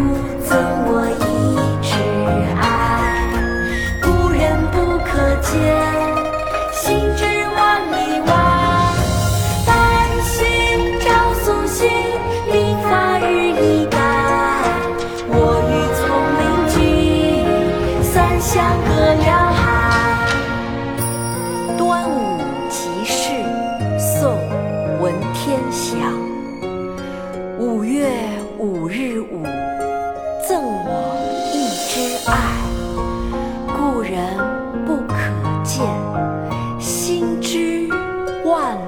日无增，我一枝爱。故人不可见，心知万里外。旦夕照素昔，鬓发日已改。我与丛林居，三湘隔辽海。端午即事，宋·文天祥。五月五日午，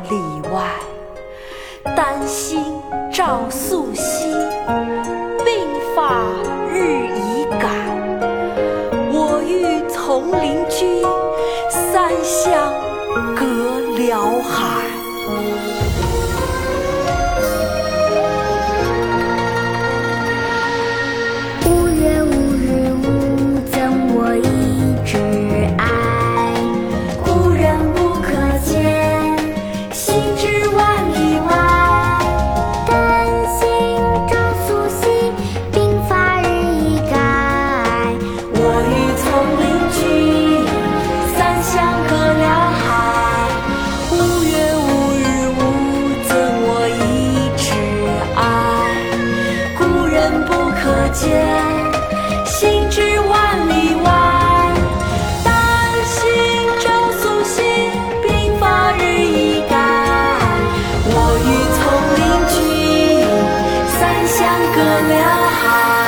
里外。丹心照素昔，鬓发日已改。我欲从林居，三湘隔辽海。见，心知万里外。丹心照夙昔，鬓发日已改。我欲从林居，三湘隔辽海。